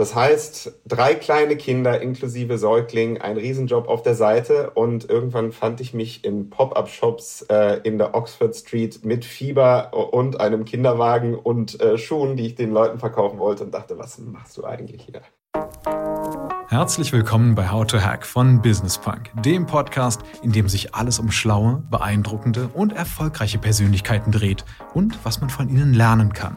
Das heißt, drei kleine Kinder inklusive Säugling, ein Riesenjob auf der Seite und irgendwann fand ich mich in Pop-up-Shops äh, in der Oxford Street mit Fieber und einem Kinderwagen und äh, Schuhen, die ich den Leuten verkaufen wollte und dachte, was machst du eigentlich hier? Herzlich willkommen bei How to Hack von Business Punk, dem Podcast, in dem sich alles um schlaue, beeindruckende und erfolgreiche Persönlichkeiten dreht und was man von ihnen lernen kann.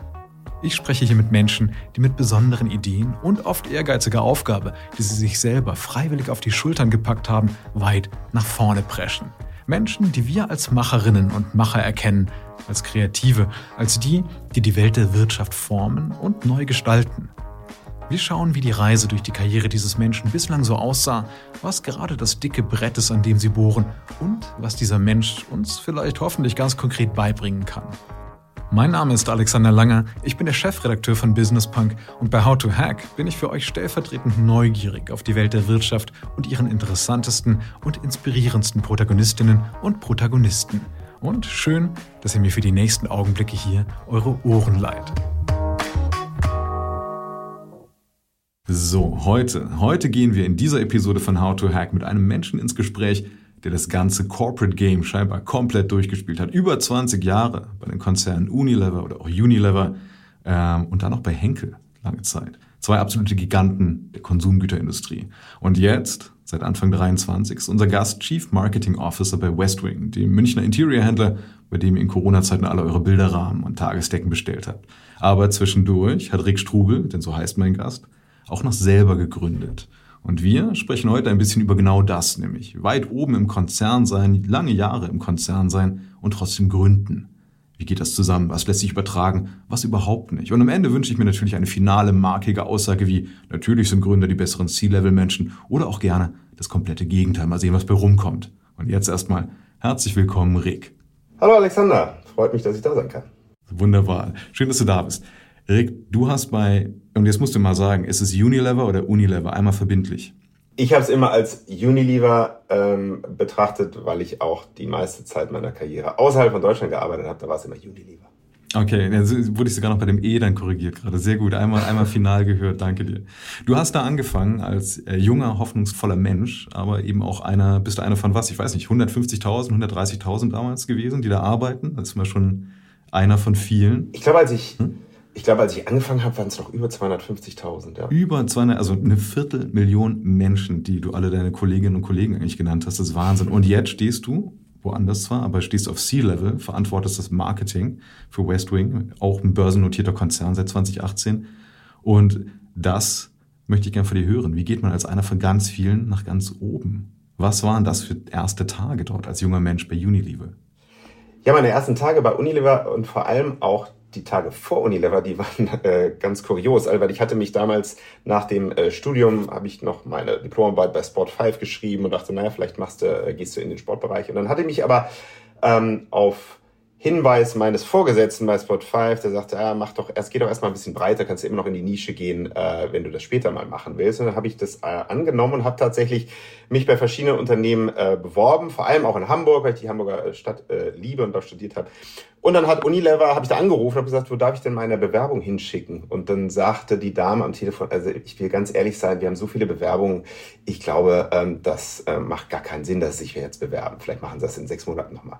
Ich spreche hier mit Menschen, die mit besonderen Ideen und oft ehrgeiziger Aufgabe, die sie sich selber freiwillig auf die Schultern gepackt haben, weit nach vorne preschen. Menschen, die wir als Macherinnen und Macher erkennen, als Kreative, als die, die die Welt der Wirtschaft formen und neu gestalten. Wir schauen, wie die Reise durch die Karriere dieses Menschen bislang so aussah, was gerade das dicke Brett ist, an dem sie bohren und was dieser Mensch uns vielleicht hoffentlich ganz konkret beibringen kann. Mein Name ist Alexander Langer, ich bin der Chefredakteur von Business Punk und bei How to Hack bin ich für euch stellvertretend neugierig auf die Welt der Wirtschaft und ihren interessantesten und inspirierendsten Protagonistinnen und Protagonisten. Und schön, dass ihr mir für die nächsten Augenblicke hier eure Ohren leiht. So, heute, heute gehen wir in dieser Episode von How to Hack mit einem Menschen ins Gespräch, der das ganze Corporate Game scheinbar komplett durchgespielt hat. Über 20 Jahre bei den Konzernen Unilever oder auch Unilever ähm, und dann noch bei Henkel lange Zeit. Zwei absolute Giganten der Konsumgüterindustrie. Und jetzt, seit Anfang 23, ist unser Gast Chief Marketing Officer bei Westwing, dem Münchner Interior-Händler, bei dem ihr in Corona-Zeiten alle eure Bilderrahmen und Tagesdecken bestellt habt. Aber zwischendurch hat Rick Strubel, denn so heißt mein Gast, auch noch selber gegründet. Und wir sprechen heute ein bisschen über genau das, nämlich weit oben im Konzern sein, lange Jahre im Konzern sein und trotzdem gründen. Wie geht das zusammen? Was lässt sich übertragen? Was überhaupt nicht? Und am Ende wünsche ich mir natürlich eine finale, markige Aussage wie, natürlich sind Gründer die besseren C-Level-Menschen oder auch gerne das komplette Gegenteil. Mal sehen, was bei rumkommt. Und jetzt erstmal herzlich willkommen, Rick. Hallo Alexander, freut mich, dass ich da sein kann. Wunderbar. Schön, dass du da bist. Rick, du hast bei, und jetzt musst du mal sagen, ist es Unilever oder Unilever? Einmal verbindlich. Ich habe es immer als Unilever ähm, betrachtet, weil ich auch die meiste Zeit meiner Karriere außerhalb von Deutschland gearbeitet habe. Da war es immer Unilever. Okay, dann wurde ich sogar noch bei dem E dann korrigiert gerade. Sehr gut, einmal, einmal final gehört, danke dir. Du hast da angefangen als äh, junger, hoffnungsvoller Mensch, aber eben auch einer, bist du einer von was? Ich weiß nicht, 150.000, 130.000 damals gewesen, die da arbeiten. Das ist mal schon einer von vielen. Ich glaube, als ich... Hm? Ich glaube, als ich angefangen habe, waren es noch über 250.000. Ja. Über 200, also eine Viertelmillion Menschen, die du alle deine Kolleginnen und Kollegen eigentlich genannt hast. Das ist Wahnsinn. Und jetzt stehst du, woanders zwar, aber stehst auf C-Level, verantwortest das Marketing für Westwing, auch ein börsennotierter Konzern seit 2018. Und das möchte ich gerne von dir hören. Wie geht man als einer von ganz vielen nach ganz oben? Was waren das für erste Tage dort als junger Mensch bei Unilever? Ja, meine ersten Tage bei Unilever und vor allem auch die Tage vor Unilever, die waren äh, ganz kurios, weil ich hatte mich damals nach dem äh, Studium, habe ich noch meine Diplomarbeit bei Sport 5 geschrieben und dachte, naja, vielleicht machst du, äh, gehst du in den Sportbereich. Und dann hatte ich mich aber ähm, auf Hinweis meines Vorgesetzten bei Spot 5, der sagte, ja, mach doch, erst geh doch erstmal ein bisschen breiter, kannst du immer noch in die Nische gehen, äh, wenn du das später mal machen willst. Und dann habe ich das äh, angenommen und habe tatsächlich mich bei verschiedenen Unternehmen äh, beworben, vor allem auch in Hamburg, weil ich die Hamburger äh, Stadt äh, liebe und dort studiert habe. Und dann hat Unilever, habe ich da angerufen und gesagt, wo darf ich denn meine Bewerbung hinschicken? Und dann sagte die Dame am Telefon, also ich will ganz ehrlich sein, wir haben so viele Bewerbungen, ich glaube, ähm, das äh, macht gar keinen Sinn, dass sich wir jetzt bewerben. Vielleicht machen sie das in sechs Monaten nochmal.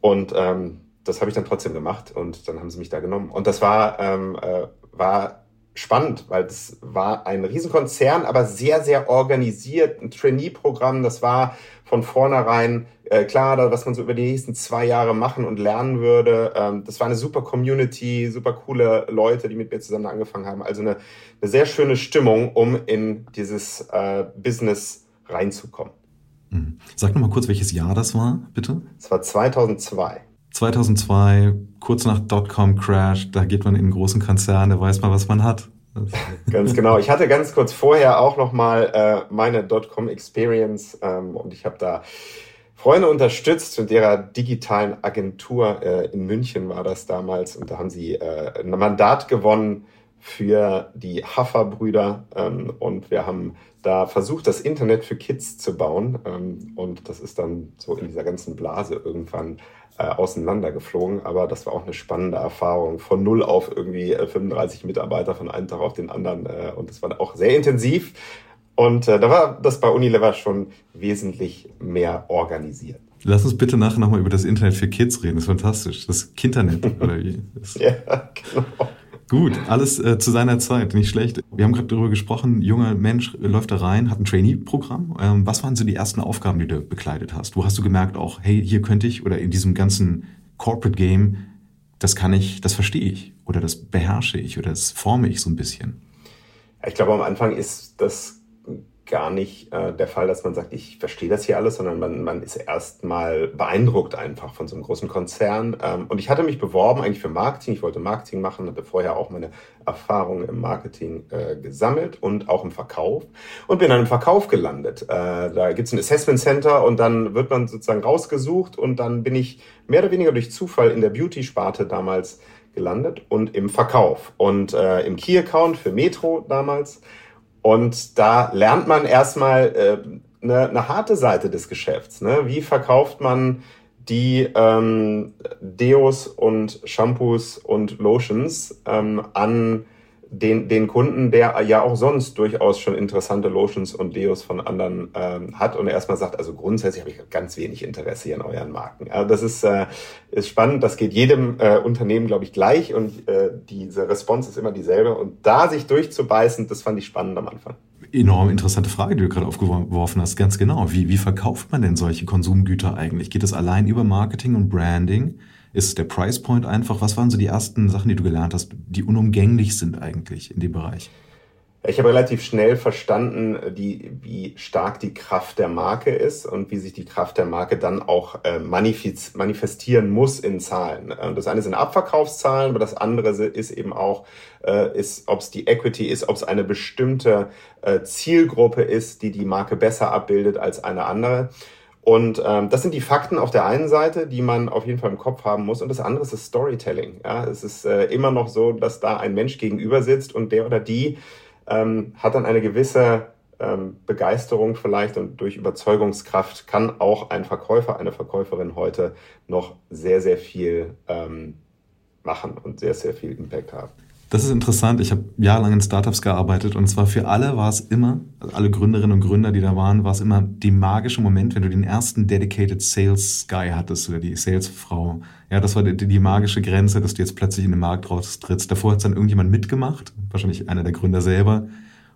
Und ähm, das habe ich dann trotzdem gemacht und dann haben sie mich da genommen. Und das war, ähm, äh, war spannend, weil das war ein Riesenkonzern, aber sehr, sehr organisiert, ein Trainee-Programm. Das war von vornherein äh, klar, was man so über die nächsten zwei Jahre machen und lernen würde. Ähm, das war eine super Community, super coole Leute, die mit mir zusammen angefangen haben. Also eine, eine sehr schöne Stimmung, um in dieses äh, Business reinzukommen. Mhm. Sag nochmal kurz, welches Jahr das war, bitte? Es war 2002. 2002, kurz nach Dotcom-Crash, da geht man in einen großen Konzern, da weiß man, was man hat. ganz genau. Ich hatte ganz kurz vorher auch noch mal äh, meine Dotcom-Experience ähm, und ich habe da Freunde unterstützt mit ihrer digitalen Agentur äh, in München war das damals und da haben sie äh, ein Mandat gewonnen für die Haffer-Brüder ähm, und wir haben da versucht, das Internet für Kids zu bauen ähm, und das ist dann so in dieser ganzen Blase irgendwann äh, auseinandergeflogen, aber das war auch eine spannende Erfahrung von null auf irgendwie äh, 35 Mitarbeiter von einem Tag auf den anderen äh, und das war auch sehr intensiv und äh, da war das bei Unilever schon wesentlich mehr organisiert. Lass uns bitte nachher nochmal über das Internet für Kids reden. Das ist fantastisch. Das Kindernet oder wie? Ja, genau. Gut, alles äh, zu seiner Zeit, nicht schlecht. Wir haben gerade darüber gesprochen, junger Mensch läuft da rein, hat ein Trainee-Programm. Ähm, was waren so die ersten Aufgaben, die du bekleidet hast? Wo hast du gemerkt auch, hey, hier könnte ich oder in diesem ganzen Corporate Game, das kann ich, das verstehe ich oder das beherrsche ich oder das forme ich so ein bisschen? Ich glaube, am Anfang ist das gar nicht äh, der Fall, dass man sagt, ich verstehe das hier alles, sondern man, man ist erstmal beeindruckt einfach von so einem großen Konzern. Ähm, und ich hatte mich beworben eigentlich für Marketing. Ich wollte Marketing machen, hatte vorher auch meine Erfahrungen im Marketing äh, gesammelt und auch im Verkauf und bin dann im Verkauf gelandet. Äh, da gibt's ein Assessment Center und dann wird man sozusagen rausgesucht und dann bin ich mehr oder weniger durch Zufall in der Beauty-Sparte damals gelandet und im Verkauf und äh, im Key-Account für Metro damals und da lernt man erstmal äh, eine, eine harte Seite des Geschäfts. Ne? Wie verkauft man die ähm, Deos und Shampoos und Lotions ähm, an den, den Kunden, der ja auch sonst durchaus schon interessante Lotions und Deos von anderen ähm, hat und er erstmal sagt, also grundsätzlich habe ich ganz wenig Interesse hier an euren Marken. Also das ist, äh, ist spannend, das geht jedem äh, Unternehmen, glaube ich, gleich und äh, diese Response ist immer dieselbe und da sich durchzubeißen, das fand ich spannend am Anfang. Enorm interessante Frage, die du gerade aufgeworfen hast, ganz genau. Wie, wie verkauft man denn solche Konsumgüter eigentlich? Geht es allein über Marketing und Branding? Ist der Price Point einfach? Was waren so die ersten Sachen, die du gelernt hast, die unumgänglich sind eigentlich in dem Bereich? Ich habe relativ schnell verstanden, die, wie stark die Kraft der Marke ist und wie sich die Kraft der Marke dann auch äh, manifestieren muss in Zahlen. Äh, das eine sind Abverkaufszahlen, aber das andere ist eben auch, äh, ist, ob es die Equity ist, ob es eine bestimmte Zielgruppe ist, die die Marke besser abbildet als eine andere. Und ähm, das sind die Fakten auf der einen Seite, die man auf jeden Fall im Kopf haben muss. Und das andere ist das Storytelling. Ja, es ist äh, immer noch so, dass da ein Mensch gegenüber sitzt und der oder die ähm, hat dann eine gewisse ähm, Begeisterung vielleicht und durch Überzeugungskraft kann auch ein Verkäufer, eine Verkäuferin heute noch sehr, sehr viel ähm, machen und sehr, sehr viel Impact haben. Das ist interessant. Ich habe jahrelang in Startups gearbeitet und zwar für alle war es immer, also alle Gründerinnen und Gründer, die da waren, war es immer die magische Moment, wenn du den ersten Dedicated Sales Guy hattest oder die Salesfrau. Ja, das war die, die magische Grenze, dass du jetzt plötzlich in den Markt raustrittst. Davor hat dann irgendjemand mitgemacht, wahrscheinlich einer der Gründer selber.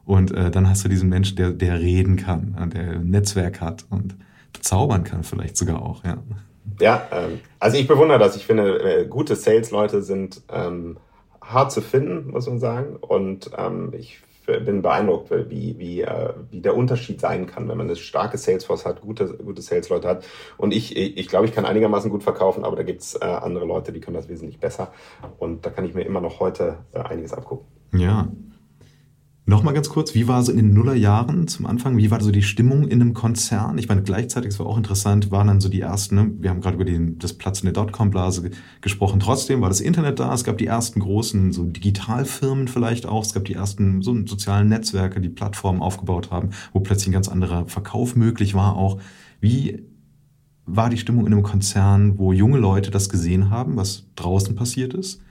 Und äh, dann hast du diesen Menschen, der, der reden kann, der ein Netzwerk hat und bezaubern kann vielleicht sogar auch, ja. Ja, ähm, also ich bewundere das. Ich finde, äh, gute Sales-Leute sind ähm, hart zu finden, muss man sagen. Und ähm, ich bin beeindruckt, wie, wie, äh, wie der Unterschied sein kann, wenn man eine starke Salesforce hat, gute, gute Sales-Leute hat. Und ich, ich glaube, ich kann einigermaßen gut verkaufen, aber da gibt's äh, andere Leute, die können das wesentlich besser. Und da kann ich mir immer noch heute äh, einiges abgucken. Ja, Nochmal ganz kurz, wie war so in den Nullerjahren zum Anfang, wie war so die Stimmung in einem Konzern? Ich meine, gleichzeitig, es war auch interessant, waren dann so die ersten, ne? wir haben gerade über den, das Platz in der Dotcom-Blase gesprochen, trotzdem war das Internet da, es gab die ersten großen so Digitalfirmen vielleicht auch, es gab die ersten so sozialen Netzwerke, die Plattformen aufgebaut haben, wo plötzlich ein ganz anderer Verkauf möglich war auch. Wie war die Stimmung in einem Konzern, wo junge Leute das gesehen haben, was draußen passiert ist?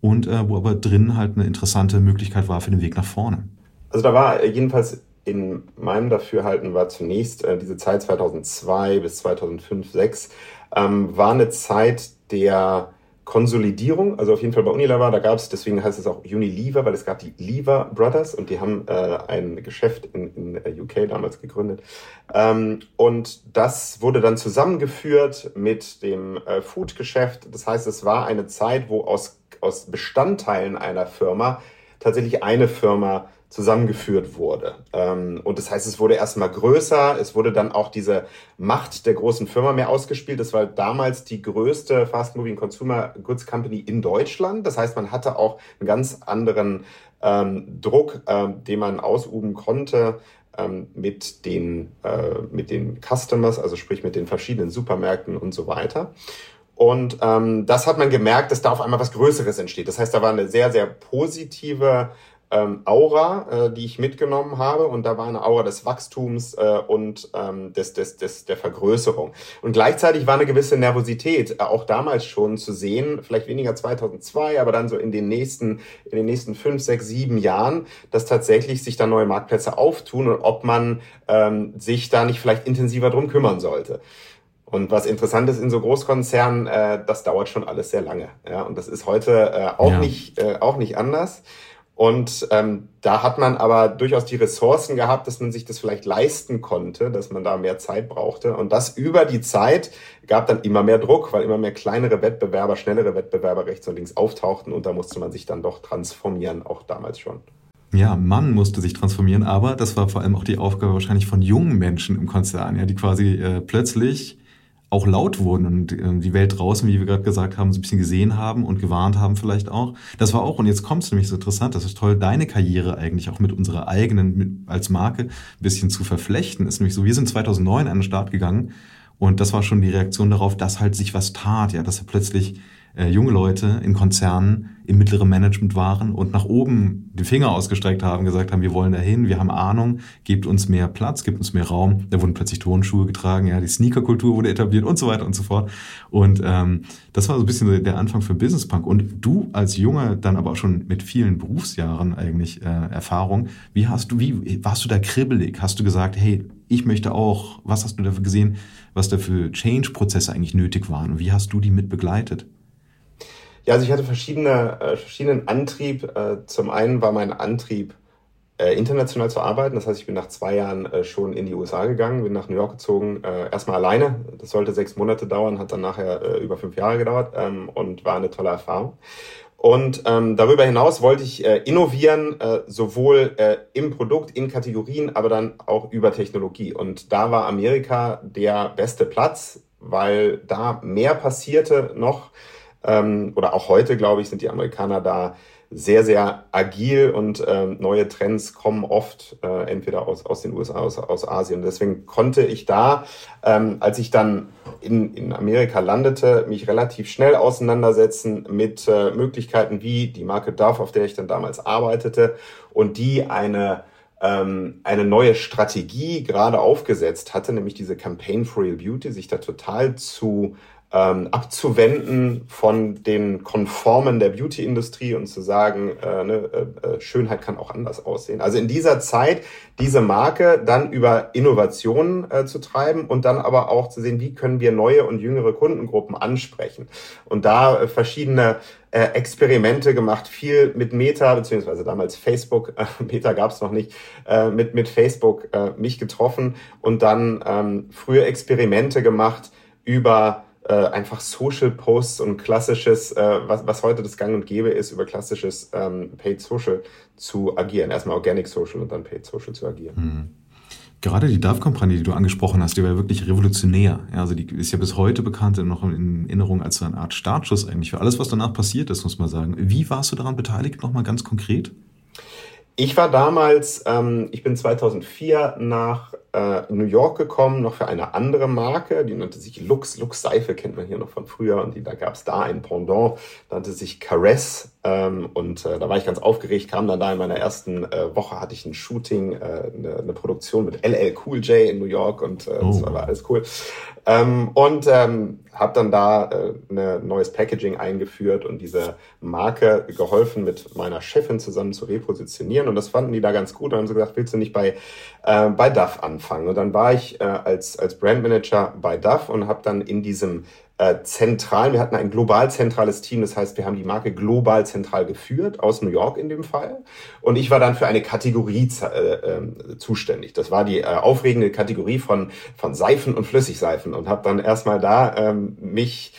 Und äh, wo aber drin halt eine interessante Möglichkeit war für den Weg nach vorne. Also da war jedenfalls in meinem Dafürhalten war zunächst äh, diese Zeit 2002 bis 2005, 2006 ähm, war eine Zeit der Konsolidierung, also auf jeden Fall bei Unilever, da gab es, deswegen heißt es auch Unilever, weil es gab die Lever Brothers und die haben äh, ein Geschäft in, in äh, UK damals gegründet. Ähm, und das wurde dann zusammengeführt mit dem äh, Food-Geschäft. Das heißt, es war eine Zeit, wo aus, aus Bestandteilen einer Firma tatsächlich eine Firma zusammengeführt wurde. Ähm, und das heißt, es wurde erstmal größer, es wurde dann auch diese Macht der großen Firma mehr ausgespielt. Das war damals die größte Fast Moving Consumer Goods Company in Deutschland. Das heißt, man hatte auch einen ganz anderen ähm, Druck, ähm, den man ausüben konnte ähm, mit den, äh, mit den Customers, also sprich mit den verschiedenen Supermärkten und so weiter. Und ähm, das hat man gemerkt, dass da auf einmal was Größeres entsteht. Das heißt, da war eine sehr, sehr positive ähm, Aura, äh, die ich mitgenommen habe. Und da war eine Aura des Wachstums äh, und ähm, des, des, des, der Vergrößerung. Und gleichzeitig war eine gewisse Nervosität äh, auch damals schon zu sehen, vielleicht weniger 2002, aber dann so in den nächsten, in den nächsten fünf, sechs, sieben Jahren, dass tatsächlich sich da neue Marktplätze auftun und ob man ähm, sich da nicht vielleicht intensiver drum kümmern sollte. Und was interessant ist in so Großkonzernen, äh, das dauert schon alles sehr lange. Ja, und das ist heute äh, auch ja. nicht äh, auch nicht anders. Und ähm, da hat man aber durchaus die Ressourcen gehabt, dass man sich das vielleicht leisten konnte, dass man da mehr Zeit brauchte. Und das über die Zeit gab dann immer mehr Druck, weil immer mehr kleinere Wettbewerber, schnellere Wettbewerber rechts und links auftauchten und da musste man sich dann doch transformieren, auch damals schon. Ja, man musste sich transformieren, aber das war vor allem auch die Aufgabe wahrscheinlich von jungen Menschen im Konzern, ja, die quasi äh, plötzlich auch laut wurden und äh, die Welt draußen, wie wir gerade gesagt haben, so ein bisschen gesehen haben und gewarnt haben vielleicht auch. Das war auch, und jetzt kommt es nämlich so interessant, das ist toll, deine Karriere eigentlich auch mit unserer eigenen, als Marke ein bisschen zu verflechten. Ist nämlich so, wir sind 2009 an den Start gegangen und das war schon die Reaktion darauf, dass halt sich was tat, ja, dass er plötzlich äh, junge Leute in Konzernen im mittleren Management waren und nach oben den Finger ausgestreckt haben, gesagt haben, wir wollen dahin, wir haben Ahnung, gebt uns mehr Platz, gebt uns mehr Raum. Da wurden plötzlich Tonschuhe getragen, ja, die Sneakerkultur wurde etabliert und so weiter und so fort. Und ähm, das war so ein bisschen der Anfang für Business Punk. Und du als Junge, dann aber auch schon mit vielen Berufsjahren eigentlich äh, Erfahrung, wie hast du, wie warst du da kribbelig? Hast du gesagt, hey, ich möchte auch, was hast du dafür gesehen, was da für Change-Prozesse eigentlich nötig waren und wie hast du die mit begleitet? Ja, also ich hatte verschiedene, äh, verschiedenen Antrieb. Äh, zum einen war mein Antrieb, äh, international zu arbeiten. Das heißt, ich bin nach zwei Jahren äh, schon in die USA gegangen, bin nach New York gezogen, äh, erstmal alleine. Das sollte sechs Monate dauern, hat dann nachher äh, über fünf Jahre gedauert ähm, und war eine tolle Erfahrung. Und ähm, darüber hinaus wollte ich äh, innovieren, äh, sowohl äh, im Produkt, in Kategorien, aber dann auch über Technologie. Und da war Amerika der beste Platz, weil da mehr passierte noch ähm, oder auch heute, glaube ich, sind die Amerikaner da sehr, sehr agil und ähm, neue Trends kommen oft äh, entweder aus, aus den USA, aus, aus Asien. Deswegen konnte ich da, ähm, als ich dann in, in Amerika landete, mich relativ schnell auseinandersetzen mit äh, Möglichkeiten wie die Marke Dove, auf der ich dann damals arbeitete und die eine ähm, eine neue Strategie gerade aufgesetzt hatte, nämlich diese Campaign for Real Beauty, sich da total zu ähm, abzuwenden von den Konformen der Beauty-Industrie und zu sagen, äh, ne, äh, äh, Schönheit kann auch anders aussehen. Also in dieser Zeit diese Marke dann über Innovationen äh, zu treiben und dann aber auch zu sehen, wie können wir neue und jüngere Kundengruppen ansprechen. Und da äh, verschiedene äh, Experimente gemacht, viel mit Meta, beziehungsweise damals Facebook, äh, Meta gab es noch nicht, äh, mit, mit Facebook äh, mich getroffen und dann ähm, frühe Experimente gemacht über äh, einfach Social Posts und klassisches, äh, was, was heute das Gang und Gäbe ist, über klassisches ähm, Paid Social zu agieren. Erstmal Organic Social und dann Paid Social zu agieren. Mhm. Gerade die DAF-Kampagne, die du angesprochen hast, die war ja wirklich revolutionär. Ja, also die ist ja bis heute bekannt noch in Erinnerung als so eine Art Startschuss eigentlich für alles, was danach passiert ist, muss man sagen. Wie warst du daran beteiligt, nochmal ganz konkret? Ich war damals, ähm, ich bin 2004 nach äh, New York gekommen, noch für eine andere Marke, die nannte sich Lux. Lux Seife kennt man hier noch von früher und die, da gab es da ein Pendant, nannte sich Caress. Ähm, und äh, da war ich ganz aufgeregt, kam dann da in meiner ersten äh, Woche, hatte ich ein Shooting, äh, eine, eine Produktion mit LL Cool J in New York und äh, oh. das war alles cool. Ähm, und ähm, habe dann da äh, ein neues Packaging eingeführt und diese Marke geholfen, mit meiner Chefin zusammen zu repositionieren. Und das fanden die da ganz gut und haben so gesagt, willst du nicht bei, äh, bei DAF anfangen? Und dann war ich äh, als, als Brandmanager bei DAF und habe dann in diesem äh, zentral, wir hatten ein global zentrales Team, das heißt, wir haben die Marke global zentral geführt, aus New York in dem Fall. Und ich war dann für eine Kategorie äh, äh, zuständig. Das war die äh, aufregende Kategorie von, von Seifen und Flüssigseifen und habe dann erstmal da ähm, mich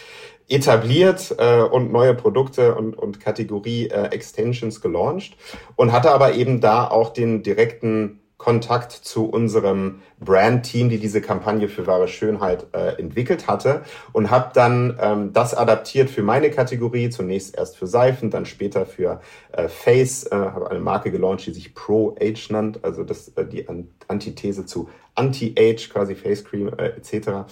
etabliert äh, und neue Produkte und, und Kategorie äh, Extensions gelauncht und hatte aber eben da auch den direkten Kontakt zu unserem Brand-Team, die diese Kampagne für wahre Schönheit äh, entwickelt hatte und habe dann ähm, das adaptiert für meine Kategorie, zunächst erst für Seifen, dann später für äh, Face, äh, habe eine Marke gelauncht, die sich Pro Age nannt, also das äh, die Antithese zu Anti-Age, quasi Face Cream äh, etc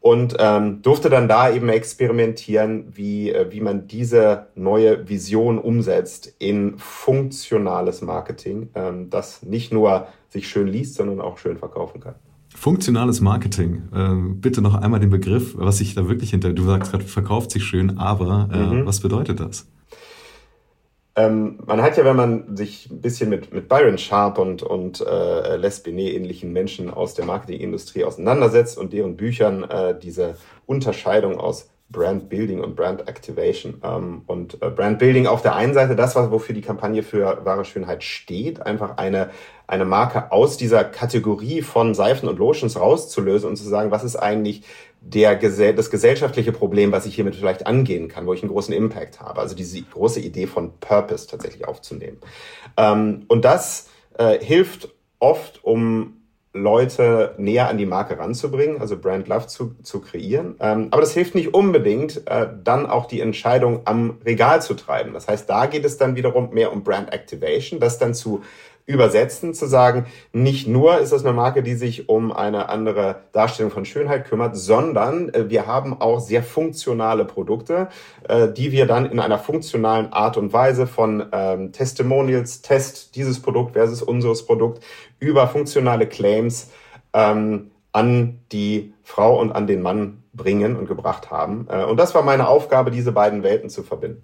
und ähm, durfte dann da eben experimentieren, wie, äh, wie man diese neue Vision umsetzt in funktionales Marketing, ähm, das nicht nur sich schön liest, sondern auch schön verkaufen kann. Funktionales Marketing. Ähm, bitte noch einmal den Begriff, was sich da wirklich hinter. Du sagst gerade, verkauft sich schön, aber äh, mhm. was bedeutet das? Ähm, man hat ja, wenn man sich ein bisschen mit, mit Byron Sharp und, und äh, Les Binet ähnlichen Menschen aus der Marketingindustrie auseinandersetzt und deren Büchern äh, diese Unterscheidung aus Brand Building und Brand Activation. Ähm, und äh, Brand Building auf der einen Seite das, was, wofür die Kampagne für wahre Schönheit steht, einfach eine, eine Marke aus dieser Kategorie von Seifen und Lotions rauszulösen und zu sagen, was ist eigentlich der, das gesellschaftliche Problem, was ich hiermit vielleicht angehen kann, wo ich einen großen Impact habe. Also diese große Idee von Purpose tatsächlich aufzunehmen. Ähm, und das äh, hilft oft, um Leute näher an die Marke ranzubringen, also Brand Love zu, zu kreieren. Ähm, aber das hilft nicht unbedingt, äh, dann auch die Entscheidung am Regal zu treiben. Das heißt, da geht es dann wiederum mehr um Brand Activation, das dann zu übersetzen, zu sagen, nicht nur ist das eine Marke, die sich um eine andere Darstellung von Schönheit kümmert, sondern äh, wir haben auch sehr funktionale Produkte, äh, die wir dann in einer funktionalen Art und Weise von ähm, Testimonials, Test dieses Produkt versus unseres Produkt über funktionale Claims ähm, an die Frau und an den Mann bringen und gebracht haben. Äh, und das war meine Aufgabe, diese beiden Welten zu verbinden.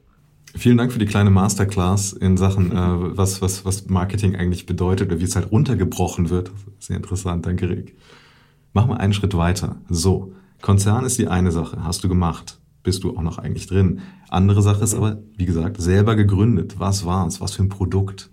Vielen Dank für die kleine Masterclass in Sachen, äh, was, was, was Marketing eigentlich bedeutet oder wie es halt runtergebrochen wird. Sehr interessant, danke Rick. Mach mal einen Schritt weiter. So, Konzern ist die eine Sache, hast du gemacht, bist du auch noch eigentlich drin. Andere Sache ist aber, wie gesagt, selber gegründet. Was war es? Was für ein Produkt?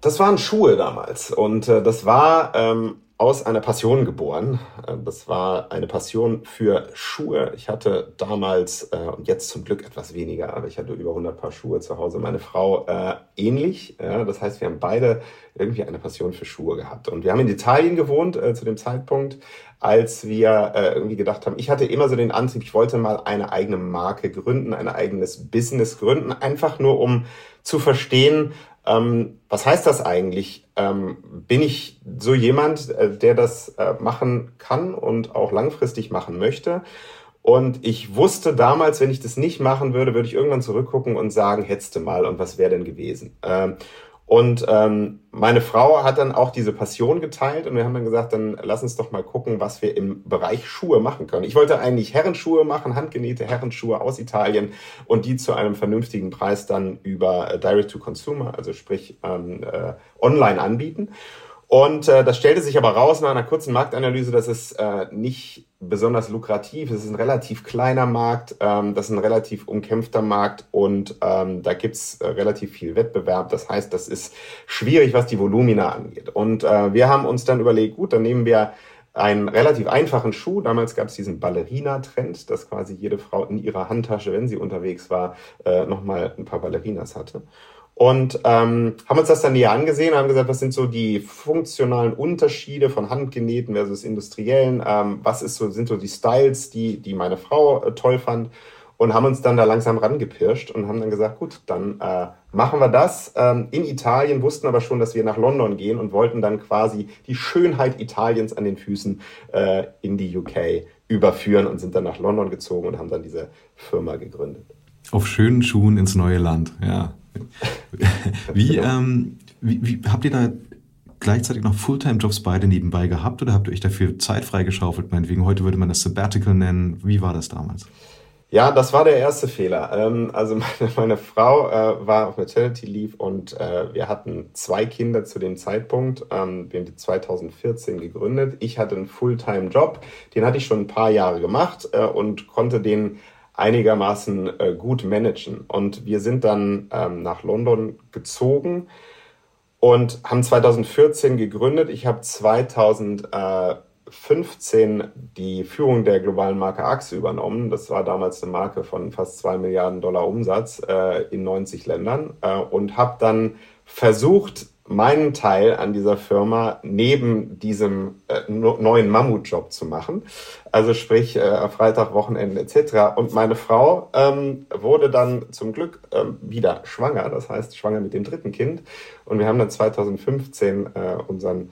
Das waren Schuhe damals und äh, das war ähm, aus einer Passion geboren. Äh, das war eine Passion für Schuhe. Ich hatte damals, äh, und jetzt zum Glück etwas weniger, aber ich hatte über 100 Paar Schuhe zu Hause. Meine Frau äh, ähnlich. Ja, das heißt, wir haben beide irgendwie eine Passion für Schuhe gehabt. Und wir haben in Italien gewohnt äh, zu dem Zeitpunkt, als wir äh, irgendwie gedacht haben, ich hatte immer so den Antrieb, ich wollte mal eine eigene Marke gründen, ein eigenes Business gründen, einfach nur um zu verstehen, ähm, was heißt das eigentlich? Ähm, bin ich so jemand, äh, der das äh, machen kann und auch langfristig machen möchte? Und ich wusste damals, wenn ich das nicht machen würde, würde ich irgendwann zurückgucken und sagen, hättest du mal und was wäre denn gewesen? Ähm, und ähm, meine Frau hat dann auch diese Passion geteilt und wir haben dann gesagt, dann lass uns doch mal gucken, was wir im Bereich Schuhe machen können. Ich wollte eigentlich Herrenschuhe machen, handgenähte Herrenschuhe aus Italien und die zu einem vernünftigen Preis dann über äh, Direct to Consumer, also sprich ähm, äh, online anbieten. Und äh, das stellte sich aber raus nach einer kurzen Marktanalyse, dass es äh, nicht besonders lukrativ ist. Es ist ein relativ kleiner Markt, ähm, das ist ein relativ umkämpfter Markt und ähm, da gibt's äh, relativ viel Wettbewerb. Das heißt, das ist schwierig, was die Volumina angeht. Und äh, wir haben uns dann überlegt, gut, dann nehmen wir einen relativ einfachen Schuh. Damals gab es diesen Ballerina-Trend, dass quasi jede Frau in ihrer Handtasche, wenn sie unterwegs war, äh, nochmal ein paar Ballerinas hatte und ähm, haben uns das dann näher angesehen, haben gesagt, was sind so die funktionalen Unterschiede von handgenähten versus industriellen, ähm, was ist so, sind so die Styles, die, die meine Frau äh, toll fand und haben uns dann da langsam rangepirscht und haben dann gesagt, gut, dann äh, machen wir das. Ähm, in Italien wussten aber schon, dass wir nach London gehen und wollten dann quasi die Schönheit Italiens an den Füßen äh, in die UK überführen und sind dann nach London gezogen und haben dann diese Firma gegründet. Auf schönen Schuhen ins neue Land, ja. wie, ähm, wie, wie habt ihr da gleichzeitig noch Fulltime-Jobs beide nebenbei gehabt oder habt ihr euch dafür Zeit freigeschaufelt? Meinetwegen, heute würde man das Sabbatical nennen. Wie war das damals? Ja, das war der erste Fehler. Ähm, also meine, meine Frau äh, war auf Maternity Leave und äh, wir hatten zwei Kinder zu dem Zeitpunkt. Ähm, wir haben die 2014 gegründet. Ich hatte einen Fulltime-Job, den hatte ich schon ein paar Jahre gemacht äh, und konnte den einigermaßen äh, gut managen. Und wir sind dann ähm, nach London gezogen und haben 2014 gegründet. Ich habe 2015 die Führung der globalen Marke Axe übernommen. Das war damals eine Marke von fast zwei Milliarden Dollar Umsatz äh, in 90 Ländern äh, und habe dann versucht, meinen Teil an dieser Firma neben diesem äh, neuen Mammutjob zu machen. Also sprich äh, Freitag, Wochenende etc. Und meine Frau ähm, wurde dann zum Glück ähm, wieder schwanger, das heißt schwanger mit dem dritten Kind. Und wir haben dann 2015 äh, unseren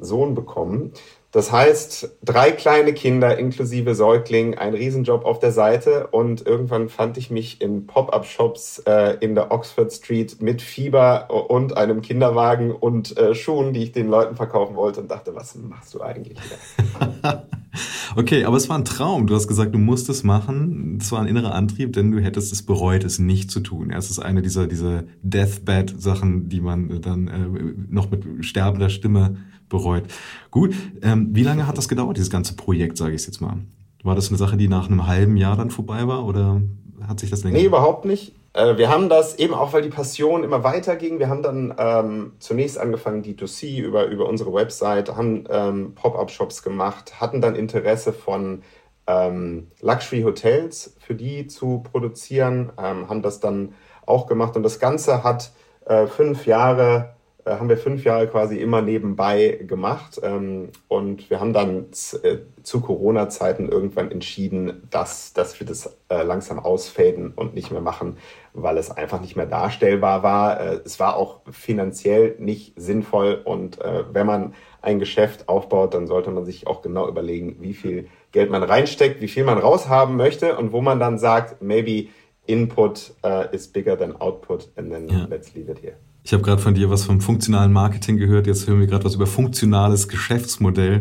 Sohn bekommen. Das heißt, drei kleine Kinder inklusive Säugling, ein Riesenjob auf der Seite und irgendwann fand ich mich in Pop-up-Shops äh, in der Oxford Street mit Fieber und einem Kinderwagen und äh, Schuhen, die ich den Leuten verkaufen wollte und dachte, was machst du eigentlich hier? okay, aber es war ein Traum. Du hast gesagt, du musst es machen. Es war ein innerer Antrieb, denn du hättest es bereut, es nicht zu tun. es ist eine dieser, dieser Deathbed-Sachen, die man dann äh, noch mit sterbender Stimme bereut. Gut, ähm, wie lange hat das gedauert, dieses ganze Projekt, sage ich jetzt mal? War das eine Sache, die nach einem halben Jahr dann vorbei war oder hat sich das länger? Nee, überhaupt nicht. Äh, wir haben das eben auch, weil die Passion immer weiter ging. Wir haben dann ähm, zunächst angefangen, D2C über, über unsere Website, haben ähm, Pop-up-Shops gemacht, hatten dann Interesse von ähm, Luxury-Hotels für die zu produzieren, ähm, haben das dann auch gemacht und das Ganze hat äh, fünf Jahre äh, haben wir fünf Jahre quasi immer nebenbei gemacht. Ähm, und wir haben dann äh, zu Corona-Zeiten irgendwann entschieden, dass, dass wir das äh, langsam ausfäden und nicht mehr machen, weil es einfach nicht mehr darstellbar war. es war auch finanziell nicht sinnvoll. Und wenn man ein Geschäft aufbaut, dann sollte man sich auch genau überlegen, wie viel Geld man reinsteckt, wie viel man raushaben möchte und wo man dann sagt, maybe Input uh, is bigger than Output and then ja. let's leave it here. Ich habe gerade von dir was vom funktionalen Marketing gehört. Jetzt hören wir gerade was über funktionales Geschäftsmodell.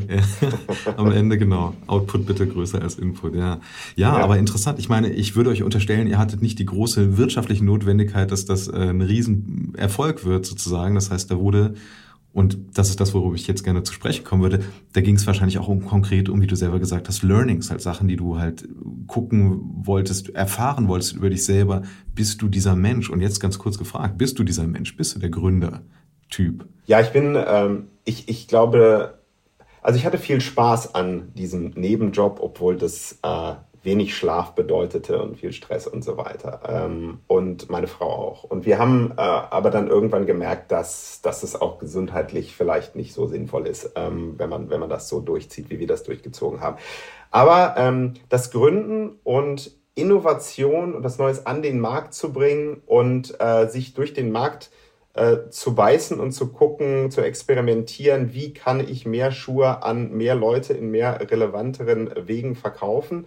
Am Ende genau. Output bitte größer als Input. Ja. ja. ja, aber interessant. Ich meine, ich würde euch unterstellen, ihr hattet nicht die große wirtschaftliche Notwendigkeit, dass das äh, ein Riesenerfolg wird sozusagen. Das heißt, da wurde und das ist das, worüber ich jetzt gerne zu sprechen kommen würde. Da ging es wahrscheinlich auch um konkret um, wie du selber gesagt hast, Learnings, halt Sachen, die du halt gucken wolltest, erfahren wolltest über dich selber. Bist du dieser Mensch? Und jetzt ganz kurz gefragt, bist du dieser Mensch? Bist du der Gründertyp? Ja, ich bin, ähm, ich, ich glaube, also ich hatte viel Spaß an diesem Nebenjob, obwohl das äh, wenig Schlaf bedeutete und viel Stress und so weiter. Ähm, und meine Frau auch. Und wir haben äh, aber dann irgendwann gemerkt, dass, dass es auch gesundheitlich vielleicht nicht so sinnvoll ist, ähm, wenn, man, wenn man das so durchzieht, wie wir das durchgezogen haben. Aber ähm, das Gründen und Innovation und das Neues an den Markt zu bringen und äh, sich durch den Markt äh, zu beißen und zu gucken, zu experimentieren, wie kann ich mehr Schuhe an mehr Leute in mehr relevanteren Wegen verkaufen.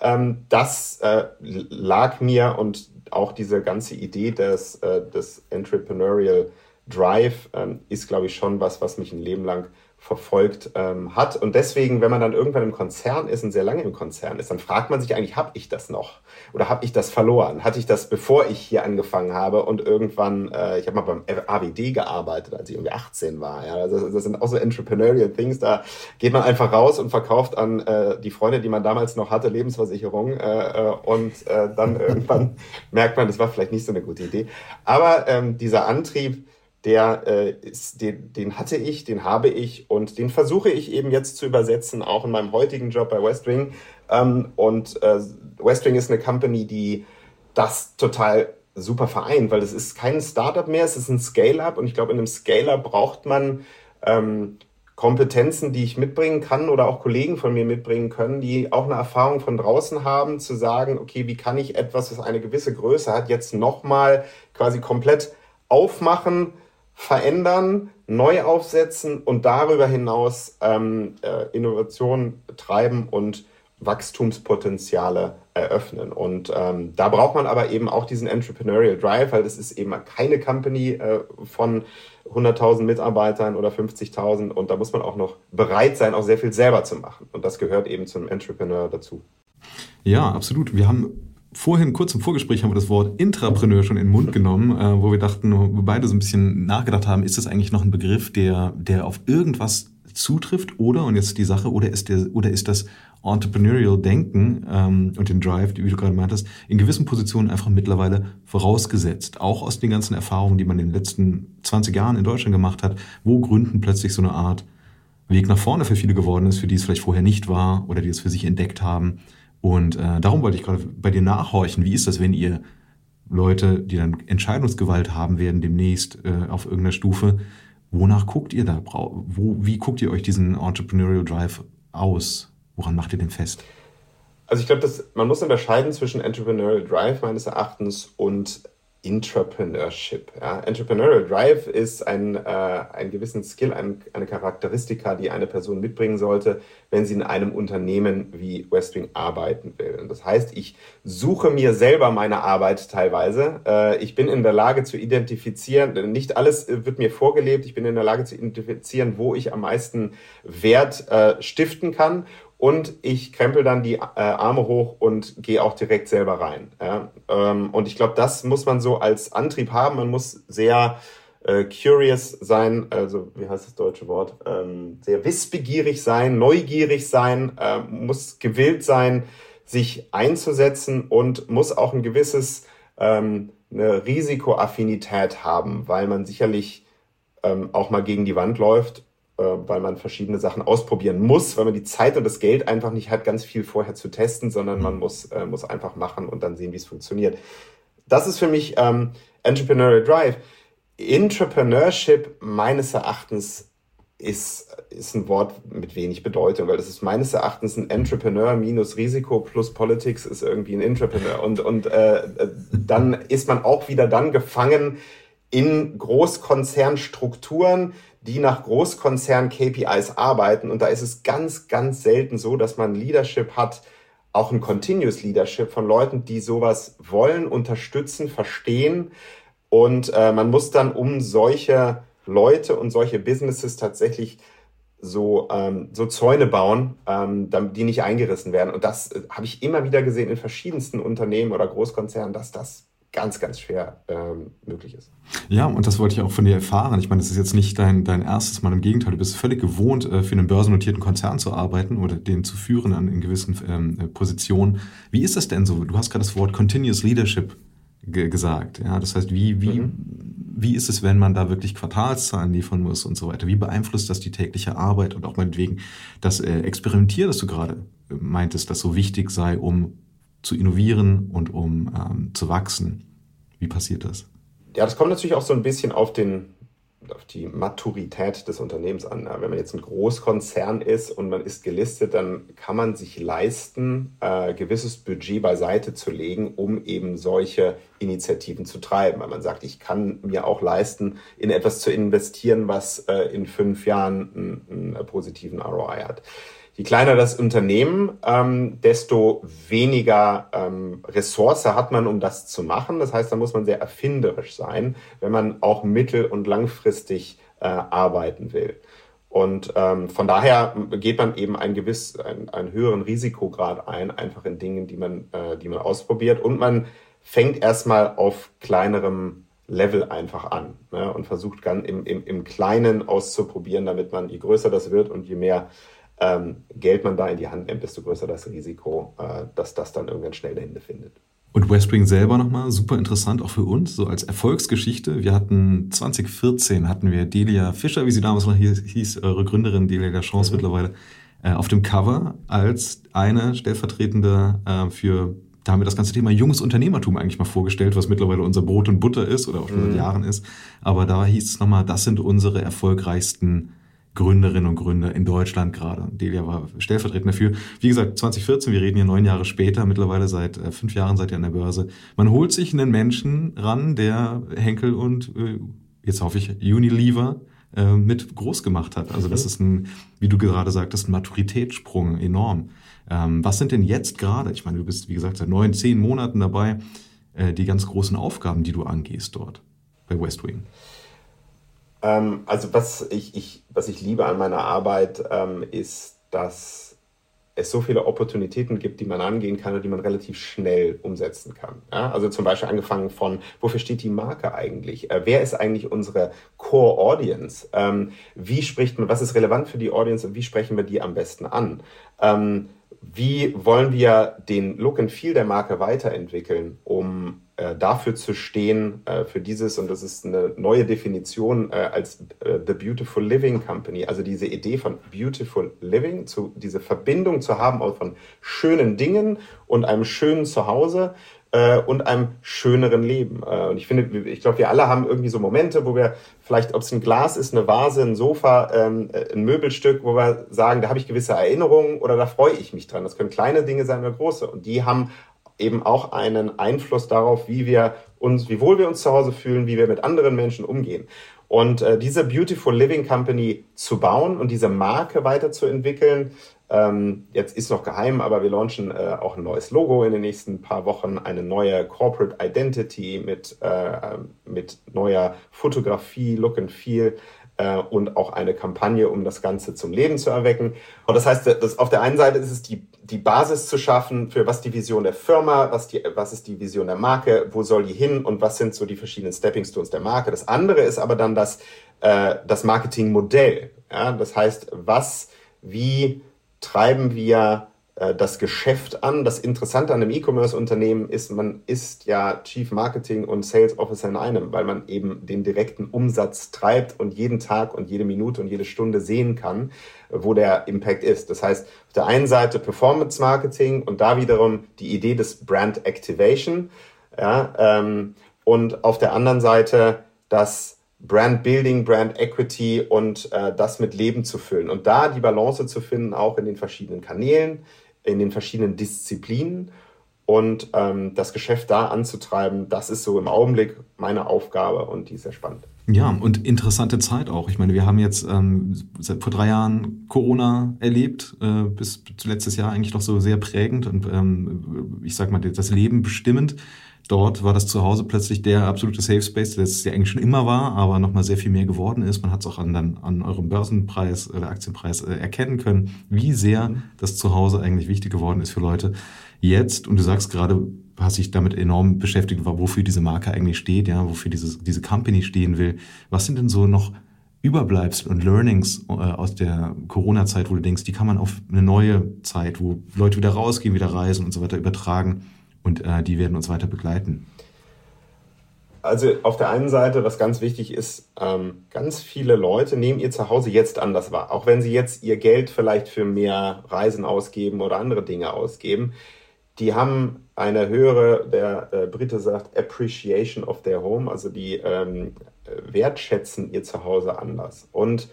Ähm, das äh, lag mir und auch diese ganze Idee des, äh, des Entrepreneurial Drive ähm, ist, glaube ich, schon was, was mich ein Leben lang verfolgt ähm, hat. Und deswegen, wenn man dann irgendwann im Konzern ist und sehr lange im Konzern ist, dann fragt man sich eigentlich, habe ich das noch? Oder habe ich das verloren? Hatte ich das, bevor ich hier angefangen habe und irgendwann, äh, ich habe mal beim AWD gearbeitet, als ich irgendwie 18 war. Ja? Also das sind auch so entrepreneurial Things, da geht man einfach raus und verkauft an äh, die Freunde, die man damals noch hatte, Lebensversicherung äh, äh, und äh, dann irgendwann merkt man, das war vielleicht nicht so eine gute Idee. Aber ähm, dieser Antrieb, der äh, ist, den, den hatte ich, den habe ich und den versuche ich eben jetzt zu übersetzen, auch in meinem heutigen Job bei Westwing. Ähm, und äh, Westwing ist eine Company, die das total super vereint, weil es ist kein Startup mehr, es ist ein Scale-up und ich glaube, in einem Scale-up braucht man ähm, Kompetenzen, die ich mitbringen kann oder auch Kollegen von mir mitbringen können, die auch eine Erfahrung von draußen haben, zu sagen, okay, wie kann ich etwas, was eine gewisse Größe hat, jetzt nochmal quasi komplett aufmachen, verändern, neu aufsetzen und darüber hinaus ähm, äh, Innovationen treiben und Wachstumspotenziale eröffnen. Und ähm, da braucht man aber eben auch diesen Entrepreneurial Drive, weil das ist eben keine Company äh, von 100.000 Mitarbeitern oder 50.000 und da muss man auch noch bereit sein, auch sehr viel selber zu machen. Und das gehört eben zum Entrepreneur dazu. Ja, absolut. Wir haben vorhin, kurz im Vorgespräch, haben wir das Wort Intrapreneur schon in den Mund genommen, äh, wo wir dachten, wo wir beide so ein bisschen nachgedacht haben, ist das eigentlich noch ein Begriff, der, der auf irgendwas zutrifft oder, und jetzt die Sache, oder ist, der, oder ist das Entrepreneurial Denken ähm, und den Drive, wie du gerade meintest, in gewissen Positionen einfach mittlerweile vorausgesetzt. Auch aus den ganzen Erfahrungen, die man in den letzten 20 Jahren in Deutschland gemacht hat, wo Gründen plötzlich so eine Art Weg nach vorne für viele geworden ist, für die es vielleicht vorher nicht war oder die es für sich entdeckt haben. Und äh, darum wollte ich gerade bei dir nachhorchen. Wie ist das, wenn ihr Leute, die dann Entscheidungsgewalt haben werden demnächst äh, auf irgendeiner Stufe, wonach guckt ihr da? Wo, wie guckt ihr euch diesen Entrepreneurial Drive aus? Woran macht ihr den fest? Also ich glaube, man muss unterscheiden zwischen Entrepreneurial Drive meines Erachtens und Entrepreneurship. Ja. Entrepreneurial Drive ist ein, äh, ein gewissen Skill, ein, eine Charakteristika, die eine Person mitbringen sollte, wenn sie in einem Unternehmen wie Westwing arbeiten will. Und das heißt, ich suche mir selber meine Arbeit teilweise. Äh, ich bin in der Lage zu identifizieren, nicht alles wird mir vorgelebt, ich bin in der Lage zu identifizieren, wo ich am meisten Wert äh, stiften kann und ich krempel dann die äh, Arme hoch und gehe auch direkt selber rein. Ja? Ähm, und ich glaube, das muss man so als Antrieb haben. Man muss sehr äh, curious sein, also wie heißt das deutsche Wort? Ähm, sehr wissbegierig sein, neugierig sein, äh, muss gewillt sein, sich einzusetzen und muss auch ein gewisses ähm, eine Risikoaffinität haben, weil man sicherlich ähm, auch mal gegen die Wand läuft weil man verschiedene Sachen ausprobieren muss, weil man die Zeit und das Geld einfach nicht hat, ganz viel vorher zu testen, sondern man mhm. muss, äh, muss einfach machen und dann sehen, wie es funktioniert. Das ist für mich ähm, Entrepreneurial Drive. Entrepreneurship meines Erachtens ist, ist ein Wort mit wenig Bedeutung, weil das ist meines Erachtens ein Entrepreneur minus Risiko plus Politics ist irgendwie ein Entrepreneur. Und, und äh, dann ist man auch wieder dann gefangen in Großkonzernstrukturen, die nach Großkonzern-KPIs arbeiten. Und da ist es ganz, ganz selten so, dass man Leadership hat, auch ein Continuous Leadership von Leuten, die sowas wollen, unterstützen, verstehen. Und äh, man muss dann um solche Leute und solche Businesses tatsächlich so, ähm, so Zäune bauen, ähm, die nicht eingerissen werden. Und das äh, habe ich immer wieder gesehen in verschiedensten Unternehmen oder Großkonzernen, dass das ganz, ganz schwer ähm, möglich ist. Ja, und das wollte ich auch von dir erfahren. Ich meine, das ist jetzt nicht dein, dein erstes Mal. Im Gegenteil, du bist völlig gewohnt, äh, für einen börsennotierten Konzern zu arbeiten oder den zu führen an, in gewissen ähm, äh, Positionen. Wie ist das denn so? Du hast gerade das Wort Continuous Leadership ge gesagt. Ja, das heißt, wie, wie, mhm. wie ist es, wenn man da wirklich Quartalszahlen liefern muss und so weiter? Wie beeinflusst das die tägliche Arbeit und auch meinetwegen das äh, Experimentier, das du gerade äh, meintest, das so wichtig sei, um zu innovieren und um ähm, zu wachsen. Wie passiert das? Ja, das kommt natürlich auch so ein bisschen auf den auf die Maturität des Unternehmens an. Wenn man jetzt ein Großkonzern ist und man ist gelistet, dann kann man sich leisten, äh, gewisses Budget beiseite zu legen, um eben solche Initiativen zu treiben. Weil man sagt, ich kann mir auch leisten, in etwas zu investieren, was äh, in fünf Jahren einen, einen positiven ROI hat. Je kleiner das Unternehmen, ähm, desto weniger ähm, Ressource hat man, um das zu machen. Das heißt, da muss man sehr erfinderisch sein, wenn man auch mittel- und langfristig äh, arbeiten will. Und ähm, von daher geht man eben ein gewiss, ein, einen höheren Risikograd ein, einfach in Dingen, die man, äh, die man ausprobiert. Und man fängt erstmal auf kleinerem Level einfach an ne, und versucht dann im, im, im Kleinen auszuprobieren, damit man, je größer das wird und je mehr ähm, Geld man da in die Hand nimmt, desto größer das Risiko, äh, dass das dann irgendwann schnell Ende findet. Und Westwing selber nochmal, super interessant auch für uns, so als Erfolgsgeschichte. Wir hatten 2014 hatten wir Delia Fischer, wie sie damals noch hieß, hieß eure Gründerin Delia der Chance mhm. mittlerweile, äh, auf dem Cover als eine stellvertretende äh, für, da haben wir das ganze Thema junges Unternehmertum eigentlich mal vorgestellt, was mittlerweile unser Brot und Butter ist oder auch schon mhm. seit Jahren ist. Aber da hieß es nochmal, das sind unsere erfolgreichsten Gründerinnen und Gründer in Deutschland gerade. Delia war stellvertretend dafür. Wie gesagt, 2014, wir reden hier neun Jahre später, mittlerweile seit äh, fünf Jahren seid ihr an der Börse. Man holt sich einen Menschen ran, der Henkel und äh, jetzt hoffe ich Unilever äh, mit groß gemacht hat. Also das ist ein, wie du gerade sagtest, ein Maturitätssprung enorm. Ähm, was sind denn jetzt gerade, ich meine, du bist wie gesagt seit neun, zehn Monaten dabei, äh, die ganz großen Aufgaben, die du angehst dort bei Westwing? Ähm, also was ich, ich, was ich liebe an meiner Arbeit ähm, ist, dass es so viele Opportunitäten gibt, die man angehen kann und die man relativ schnell umsetzen kann. Ja? Also zum Beispiel angefangen von, wofür steht die Marke eigentlich? Äh, wer ist eigentlich unsere Core Audience? Ähm, wie spricht man, was ist relevant für die Audience und wie sprechen wir die am besten an? Ähm, wie wollen wir den Look and Feel der Marke weiterentwickeln, um äh, dafür zu stehen, äh, für dieses, und das ist eine neue Definition äh, als äh, The Beautiful Living Company, also diese Idee von Beautiful Living, zu, diese Verbindung zu haben von schönen Dingen und einem schönen Zuhause äh, und einem schöneren Leben. Äh, und ich finde, ich glaube, wir alle haben irgendwie so Momente, wo wir vielleicht, ob es ein Glas ist, eine Vase, ein Sofa, ähm, ein Möbelstück, wo wir sagen, da habe ich gewisse Erinnerungen oder da freue ich mich dran. Das können kleine Dinge sein oder große. Und die haben eben auch einen Einfluss darauf, wie wir uns, wie wohl wir uns zu Hause fühlen, wie wir mit anderen Menschen umgehen. Und äh, diese Beautiful Living Company zu bauen und diese Marke weiterzuentwickeln, ähm, jetzt ist noch geheim, aber wir launchen äh, auch ein neues Logo in den nächsten paar Wochen, eine neue Corporate Identity mit, äh, mit neuer Fotografie, Look and Feel äh, und auch eine Kampagne, um das Ganze zum Leben zu erwecken. Und das heißt, dass auf der einen Seite ist es die, die Basis zu schaffen, für was die Vision der Firma, was, die, was ist die Vision der Marke, wo soll die hin und was sind so die verschiedenen Stepping Stones der Marke. Das andere ist aber dann das, äh, das Marketingmodell. Ja? Das heißt, was, wie, treiben wir äh, das Geschäft an. Das Interessante an einem E-Commerce-Unternehmen ist, man ist ja Chief Marketing und Sales Officer in einem, weil man eben den direkten Umsatz treibt und jeden Tag und jede Minute und jede Stunde sehen kann, wo der Impact ist. Das heißt, auf der einen Seite Performance Marketing und da wiederum die Idee des Brand Activation. Ja, ähm, und auf der anderen Seite das Brand Building, Brand Equity und äh, das mit Leben zu füllen. Und da die Balance zu finden, auch in den verschiedenen Kanälen, in den verschiedenen Disziplinen und ähm, das Geschäft da anzutreiben, das ist so im Augenblick meine Aufgabe und die ist sehr spannend. Ja, und interessante Zeit auch. Ich meine, wir haben jetzt ähm, seit vor drei Jahren Corona erlebt, äh, bis letztes Jahr eigentlich noch so sehr prägend und ähm, ich sag mal, das Leben bestimmend. Dort war das Zuhause plötzlich der absolute Safe Space, der es ja eigentlich schon immer war, aber nochmal sehr viel mehr geworden ist. Man hat es auch an, dann, an eurem Börsenpreis oder Aktienpreis äh, erkennen können, wie sehr das Zuhause eigentlich wichtig geworden ist für Leute. Jetzt, und du sagst gerade, hast dich damit enorm beschäftigt, wofür diese Marke eigentlich steht, ja, wofür diese, diese Company stehen will. Was sind denn so noch Überbleibsel und Learnings äh, aus der Corona-Zeit, wo du denkst, die kann man auf eine neue Zeit, wo Leute wieder rausgehen, wieder reisen und so weiter übertragen? Und äh, die werden uns weiter begleiten. Also auf der einen Seite, was ganz wichtig ist, ähm, ganz viele Leute nehmen ihr Zuhause jetzt anders wahr. Auch wenn sie jetzt ihr Geld vielleicht für mehr Reisen ausgeben oder andere Dinge ausgeben, die haben eine höhere, der äh, Brite sagt, Appreciation of their home, also die ähm, wertschätzen ihr Zuhause anders. Und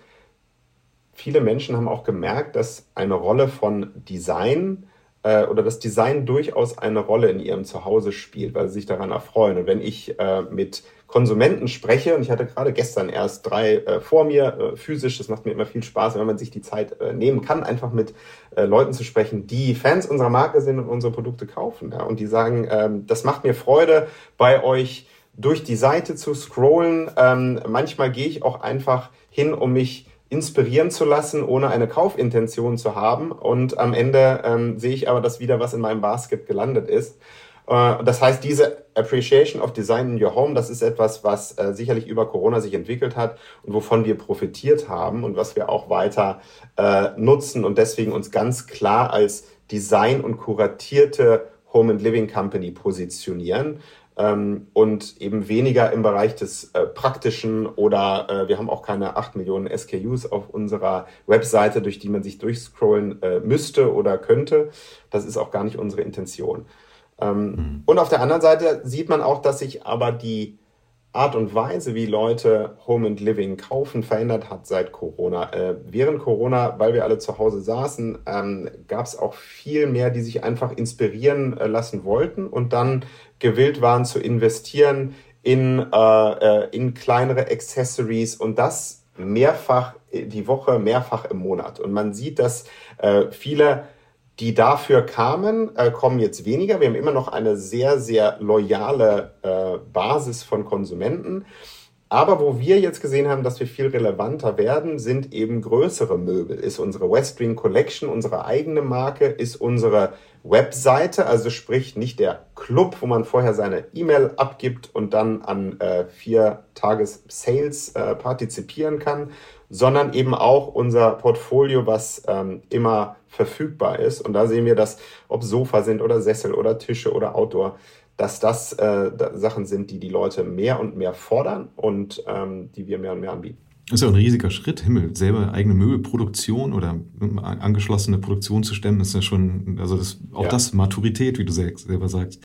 viele Menschen haben auch gemerkt, dass eine Rolle von Design äh, oder das Design durchaus eine Rolle in ihrem Zuhause spielt, weil sie sich daran erfreuen. Und wenn ich äh, mit Konsumenten spreche, und ich hatte gerade gestern erst drei äh, vor mir, äh, physisch, das macht mir immer viel Spaß, wenn man sich die Zeit äh, nehmen kann, einfach mit äh, Leuten zu sprechen, die Fans unserer Marke sind und unsere Produkte kaufen. Ja? Und die sagen, ähm, das macht mir Freude, bei euch durch die Seite zu scrollen. Ähm, manchmal gehe ich auch einfach hin, um mich inspirieren zu lassen, ohne eine Kaufintention zu haben. Und am Ende ähm, sehe ich aber, dass wieder was in meinem Basket gelandet ist. Äh, das heißt, diese Appreciation of Design in Your Home, das ist etwas, was äh, sicherlich über Corona sich entwickelt hat und wovon wir profitiert haben und was wir auch weiter äh, nutzen und deswegen uns ganz klar als Design- und kuratierte Home and Living Company positionieren ähm, und eben weniger im Bereich des äh, Praktischen oder äh, wir haben auch keine 8 Millionen SKUs auf unserer Webseite, durch die man sich durchscrollen äh, müsste oder könnte. Das ist auch gar nicht unsere Intention. Ähm, mhm. Und auf der anderen Seite sieht man auch, dass sich aber die Art und Weise, wie Leute Home and Living kaufen, verändert hat seit Corona. Äh, während Corona, weil wir alle zu Hause saßen, ähm, gab es auch viel mehr, die sich einfach inspirieren äh, lassen wollten und dann gewillt waren zu investieren in, äh, äh in kleinere Accessories und das mehrfach die Woche, mehrfach im Monat. Und man sieht, dass äh, viele die dafür kamen, äh, kommen jetzt weniger. Wir haben immer noch eine sehr, sehr loyale äh, Basis von Konsumenten. Aber wo wir jetzt gesehen haben, dass wir viel relevanter werden, sind eben größere Möbel. Ist unsere Westwing Collection unsere eigene Marke? Ist unsere Webseite, also sprich nicht der Club, wo man vorher seine E-Mail abgibt und dann an äh, vier Tages Sales äh, partizipieren kann, sondern eben auch unser Portfolio, was ähm, immer verfügbar ist. Und da sehen wir, dass ob Sofa sind oder Sessel oder Tische oder Outdoor, dass das äh, Sachen sind, die die Leute mehr und mehr fordern und ähm, die wir mehr und mehr anbieten. Das ist ja ein riesiger Schritt, Himmel. Selber eigene Möbelproduktion oder angeschlossene Produktion zu stemmen, ist ja schon, also das, auch ja. das Maturität, wie du selber sagst.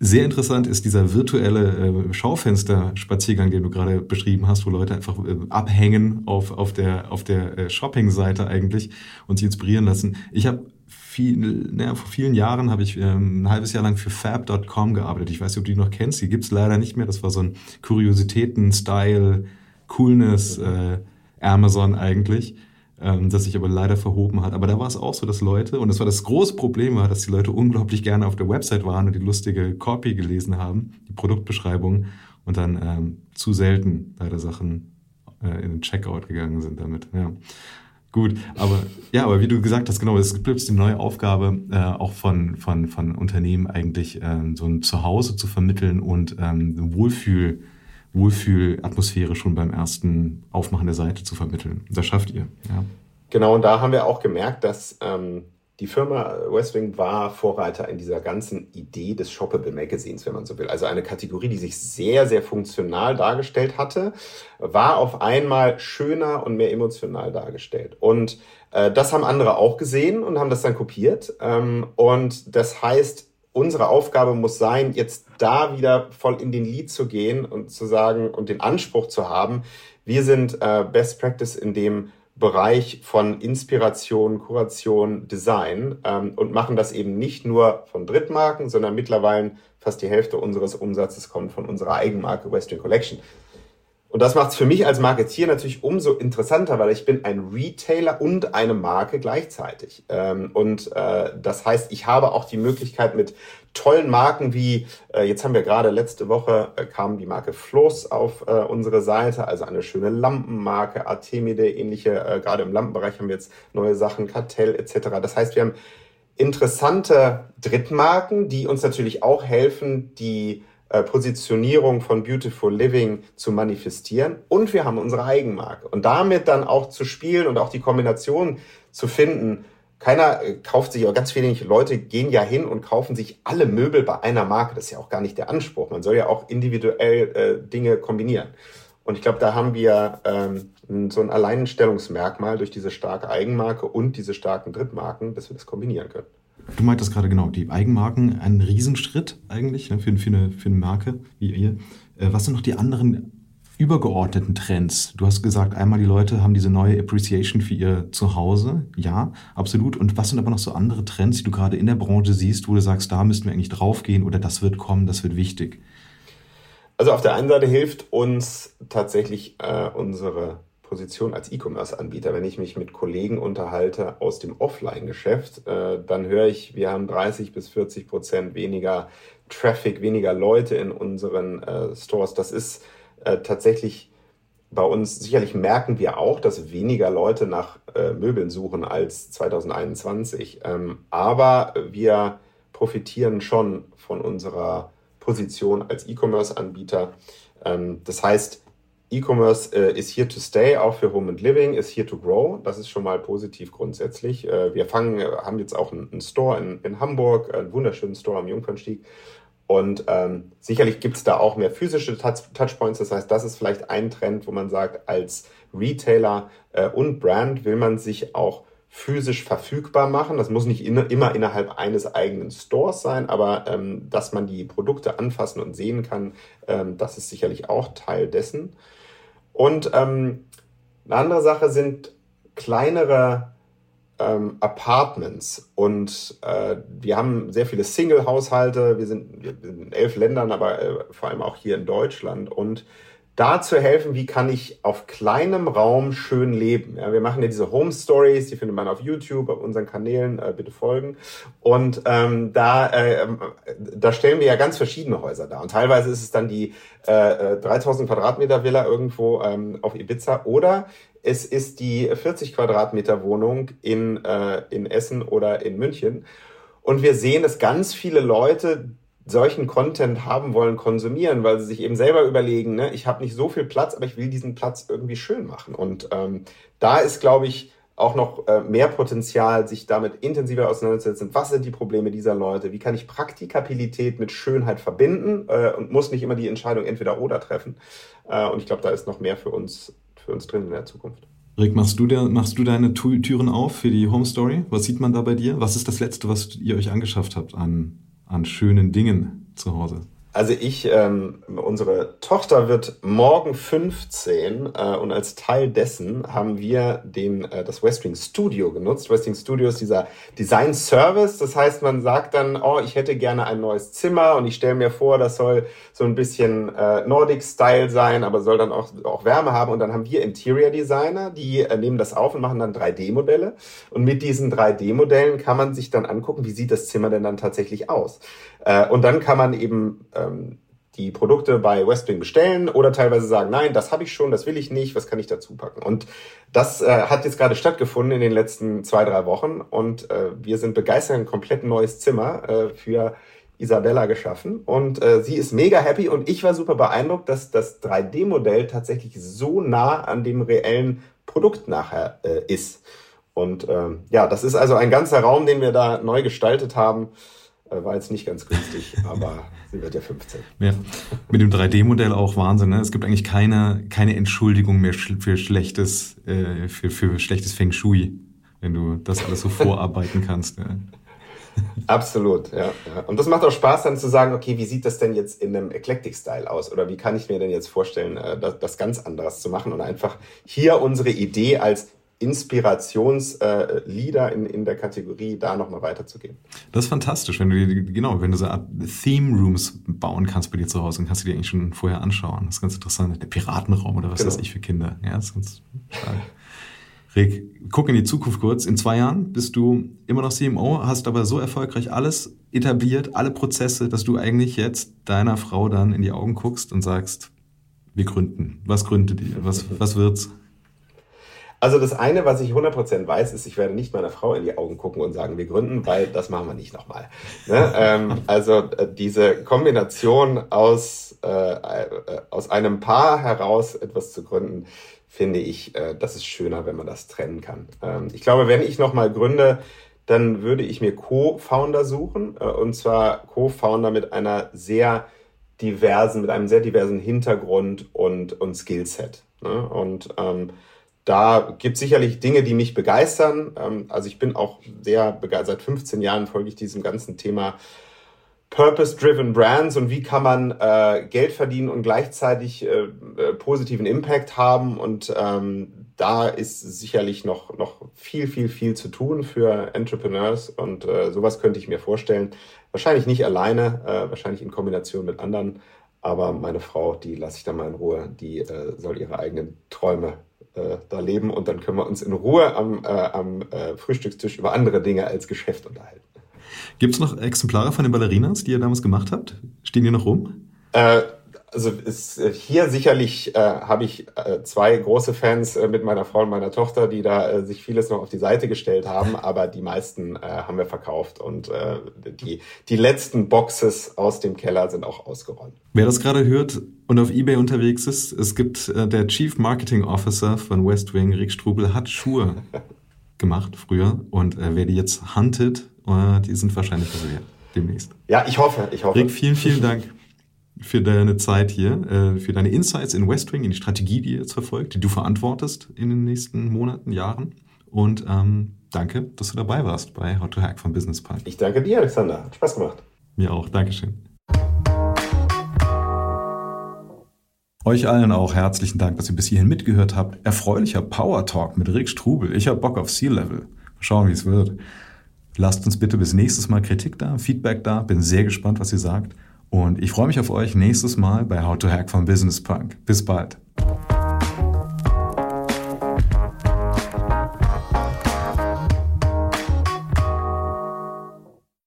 Sehr interessant ist dieser virtuelle äh, Schaufensterspaziergang, den du gerade beschrieben hast, wo Leute einfach äh, abhängen auf, auf der, auf der äh, Shopping-Seite eigentlich und sich inspirieren lassen. Ich habe viel, naja, vor vielen Jahren habe ich ähm, ein halbes Jahr lang für Fab.com gearbeitet. Ich weiß nicht, ob du die noch kennst. Die gibt's leider nicht mehr. Das war so ein Kuriositäten-Style, Coolness, äh, Amazon eigentlich ähm, das sich aber leider verhoben hat. Aber da war es auch so, dass Leute, und das war das große Problem, war, dass die Leute unglaublich gerne auf der Website waren und die lustige Copy gelesen haben, die Produktbeschreibung, und dann ähm, zu selten leider Sachen äh, in den Checkout gegangen sind damit. Ja. Gut, aber ja, aber wie du gesagt hast, genau, es gibt die neue Aufgabe, äh, auch von, von, von Unternehmen eigentlich ähm, so ein Zuhause zu vermitteln und ähm, Wohlfühl Wohlfühlatmosphäre schon beim ersten Aufmachen der Seite zu vermitteln. Das schafft ihr. Ja. Genau, und da haben wir auch gemerkt, dass ähm, die Firma Westwing war Vorreiter in dieser ganzen Idee des Shoppable Magazines, wenn man so will. Also eine Kategorie, die sich sehr, sehr funktional dargestellt hatte, war auf einmal schöner und mehr emotional dargestellt. Und äh, das haben andere auch gesehen und haben das dann kopiert. Ähm, und das heißt, unsere Aufgabe muss sein, jetzt da wieder voll in den Lead zu gehen und zu sagen und den Anspruch zu haben, wir sind äh, Best Practice in dem Bereich von Inspiration, Kuration, Design ähm, und machen das eben nicht nur von Drittmarken, sondern mittlerweile fast die Hälfte unseres Umsatzes kommt von unserer Eigenmarke Western Collection. Und das macht es für mich als Marketier natürlich umso interessanter, weil ich bin ein Retailer und eine Marke gleichzeitig. Ähm, und äh, das heißt, ich habe auch die Möglichkeit mit tollen Marken wie, äh, jetzt haben wir gerade letzte Woche, äh, kam die Marke Floss auf äh, unsere Seite, also eine schöne Lampenmarke, Artemide, ähnliche, äh, gerade im Lampenbereich haben wir jetzt neue Sachen, Kartell etc. Das heißt, wir haben interessante Drittmarken, die uns natürlich auch helfen, die äh, Positionierung von Beautiful Living zu manifestieren und wir haben unsere Eigenmarke. Und damit dann auch zu spielen und auch die Kombination zu finden. Keiner äh, kauft sich, aber ganz wenig Leute gehen ja hin und kaufen sich alle Möbel bei einer Marke. Das ist ja auch gar nicht der Anspruch. Man soll ja auch individuell äh, Dinge kombinieren. Und ich glaube, da haben wir ähm, so ein Alleinstellungsmerkmal durch diese starke Eigenmarke und diese starken Drittmarken, dass wir das kombinieren können. Du meintest gerade genau, die Eigenmarken, ein Riesenschritt eigentlich ne, für, für, eine, für eine Marke wie ihr. Äh, was sind noch die anderen übergeordneten Trends? Du hast gesagt, einmal die Leute haben diese neue Appreciation für ihr Zuhause. Ja, absolut. Und was sind aber noch so andere Trends, die du gerade in der Branche siehst, wo du sagst, da müssten wir eigentlich draufgehen oder das wird kommen, das wird wichtig? Also auf der einen Seite hilft uns tatsächlich äh, unsere Position als E-Commerce-Anbieter. Wenn ich mich mit Kollegen unterhalte aus dem Offline-Geschäft, äh, dann höre ich, wir haben 30 bis 40 Prozent weniger Traffic, weniger Leute in unseren äh, Stores. Das ist äh, tatsächlich bei uns, sicherlich merken wir auch, dass weniger Leute nach äh, Möbeln suchen als 2021. Ähm, aber wir profitieren schon von unserer Position als E-Commerce-Anbieter. Ähm, das heißt, E-Commerce äh, ist here to stay, auch für Home and Living, ist here to grow. Das ist schon mal positiv grundsätzlich. Äh, wir fangen, äh, haben jetzt auch einen, einen Store in, in, Hamburg, einen wunderschönen Store am Jungfernstieg. Und ähm, sicherlich gibt es da auch mehr physische Touch Touchpoints. Das heißt, das ist vielleicht ein Trend, wo man sagt, als Retailer äh, und Brand will man sich auch physisch verfügbar machen. Das muss nicht in, immer innerhalb eines eigenen Stores sein, aber ähm, dass man die Produkte anfassen und sehen kann, ähm, das ist sicherlich auch Teil dessen. Und ähm, eine andere Sache sind kleinere ähm, Apartments. Und äh, wir haben sehr viele Single-Haushalte. Wir sind, wir sind in elf Ländern, aber äh, vor allem auch hier in Deutschland. Und da zu helfen, wie kann ich auf kleinem Raum schön leben. Ja, wir machen ja diese Home Stories, die findet man auf YouTube, auf unseren Kanälen, äh, bitte folgen. Und ähm, da, äh, da stellen wir ja ganz verschiedene Häuser dar. Und teilweise ist es dann die äh, 3000 äh, Quadratmeter Villa irgendwo ähm, auf Ibiza oder es ist die 40 Quadratmeter Wohnung in, äh, in Essen oder in München. Und wir sehen, dass ganz viele Leute solchen Content haben wollen, konsumieren, weil sie sich eben selber überlegen, ne, ich habe nicht so viel Platz, aber ich will diesen Platz irgendwie schön machen. Und ähm, da ist, glaube ich, auch noch äh, mehr Potenzial, sich damit intensiver auseinanderzusetzen. Was sind die Probleme dieser Leute? Wie kann ich Praktikabilität mit Schönheit verbinden äh, und muss nicht immer die Entscheidung entweder oder treffen? Äh, und ich glaube, da ist noch mehr für uns, für uns drin in der Zukunft. Rick, machst du, der, machst du deine Türen auf für die Home Story? Was sieht man da bei dir? Was ist das Letzte, was ihr euch angeschafft habt an an schönen Dingen zu Hause? Also ich, ähm, unsere Tochter wird morgen 15 äh, und als Teil dessen haben wir den, äh, das Westwing Studio genutzt. Westwing Studio ist dieser Design Service. Das heißt, man sagt dann, oh, ich hätte gerne ein neues Zimmer und ich stelle mir vor, das soll so ein bisschen äh, Nordic-Style sein, aber soll dann auch, auch Wärme haben. Und dann haben wir Interior Designer, die äh, nehmen das auf und machen dann 3D-Modelle. Und mit diesen 3D-Modellen kann man sich dann angucken, wie sieht das Zimmer denn dann tatsächlich aus. Äh, und dann kann man eben ähm, die Produkte bei Westwing bestellen oder teilweise sagen, nein, das habe ich schon, das will ich nicht, was kann ich dazu packen? Und das äh, hat jetzt gerade stattgefunden in den letzten zwei, drei Wochen und äh, wir sind begeistert, ein komplett neues Zimmer äh, für Isabella geschaffen und äh, sie ist mega happy und ich war super beeindruckt, dass das 3D-Modell tatsächlich so nah an dem reellen Produkt nachher äh, ist. Und äh, ja, das ist also ein ganzer Raum, den wir da neu gestaltet haben. Äh, war jetzt nicht ganz günstig, aber sie wird ja 15. Ja, mit dem 3D-Modell auch Wahnsinn. Ne? Es gibt eigentlich keine, keine Entschuldigung mehr für schlechtes, äh, für, für schlechtes Feng Shui, wenn du das alles so vorarbeiten kannst. Ja. Absolut, ja, ja. Und das macht auch Spaß, dann zu sagen, okay, wie sieht das denn jetzt in einem Eclectic-Style aus? Oder wie kann ich mir denn jetzt vorstellen, äh, das, das ganz anderes zu machen und einfach hier unsere Idee als Inspirationslieder äh, in, in der Kategorie da nochmal weiterzugehen. Das ist fantastisch, wenn du genau, wenn du so Art Theme Rooms bauen kannst bei dir zu Hause, dann kannst du dir eigentlich schon vorher anschauen. Das ist ganz interessant. Der Piratenraum oder was genau. weiß ich für Kinder. Ja, das ist ganz stark. Rick, guck in die Zukunft kurz. In zwei Jahren bist du immer noch CMO, hast aber so erfolgreich alles etabliert, alle Prozesse, dass du eigentlich jetzt deiner Frau dann in die Augen guckst und sagst, wir gründen. Was gründet ihr? Was, was wird's? Also das eine, was ich 100% weiß, ist, ich werde nicht meiner Frau in die Augen gucken und sagen, wir gründen, weil das machen wir nicht nochmal. Ne? ähm, also äh, diese Kombination aus, äh, äh, aus einem Paar heraus etwas zu gründen, finde ich, äh, das ist schöner, wenn man das trennen kann. Ähm, ich glaube, wenn ich nochmal gründe, dann würde ich mir Co-Founder suchen, äh, und zwar Co-Founder mit einer sehr diversen, mit einem sehr diversen Hintergrund und, und Skillset. Ne? Und ähm, da gibt sicherlich Dinge, die mich begeistern. Ähm, also ich bin auch sehr begeistert. Seit 15 Jahren folge ich diesem ganzen Thema Purpose-Driven Brands und wie kann man äh, Geld verdienen und gleichzeitig äh, äh, positiven Impact haben. Und ähm, da ist sicherlich noch, noch viel, viel, viel zu tun für Entrepreneurs und äh, sowas könnte ich mir vorstellen. Wahrscheinlich nicht alleine, äh, wahrscheinlich in Kombination mit anderen. Aber meine Frau, die lasse ich dann mal in Ruhe, die äh, soll ihre eigenen Träume äh, da leben und dann können wir uns in Ruhe am, äh, am äh, Frühstückstisch über andere Dinge als Geschäft unterhalten. Gibt es noch Exemplare von den Ballerinas, die ihr damals gemacht habt? Stehen die noch rum? Äh, also ist, äh, hier sicherlich äh, habe ich äh, zwei große Fans äh, mit meiner Frau und meiner Tochter, die da äh, sich vieles noch auf die Seite gestellt haben, aber die meisten äh, haben wir verkauft und äh, die, die letzten Boxes aus dem Keller sind auch ausgeräumt. Wer das gerade hört und auf Ebay unterwegs ist, es gibt äh, der Chief Marketing Officer von West Wing, Rick Strubel, hat Schuhe gemacht früher und äh, wer die jetzt huntet, äh, die sind wahrscheinlich also demnächst. Ja, ich hoffe, ich hoffe. Rick, vielen, vielen Dank für deine Zeit hier, äh, für deine Insights in Westwing, in die Strategie, die ihr jetzt verfolgt, die du verantwortest in den nächsten Monaten, Jahren. Und ähm, danke, dass du dabei warst bei How to Hack von Business Park. Ich danke dir, Alexander. Hat Spaß gemacht. Mir auch. Dankeschön. Euch allen auch herzlichen Dank, dass ihr bis hierhin mitgehört habt. Erfreulicher Power Talk mit Rick Strubel. Ich habe Bock auf Sea-Level. Schauen, wie es wird. Lasst uns bitte bis nächstes Mal Kritik da, Feedback da. Bin sehr gespannt, was ihr sagt. Und ich freue mich auf euch nächstes Mal bei How to Hack von Business Punk. Bis bald.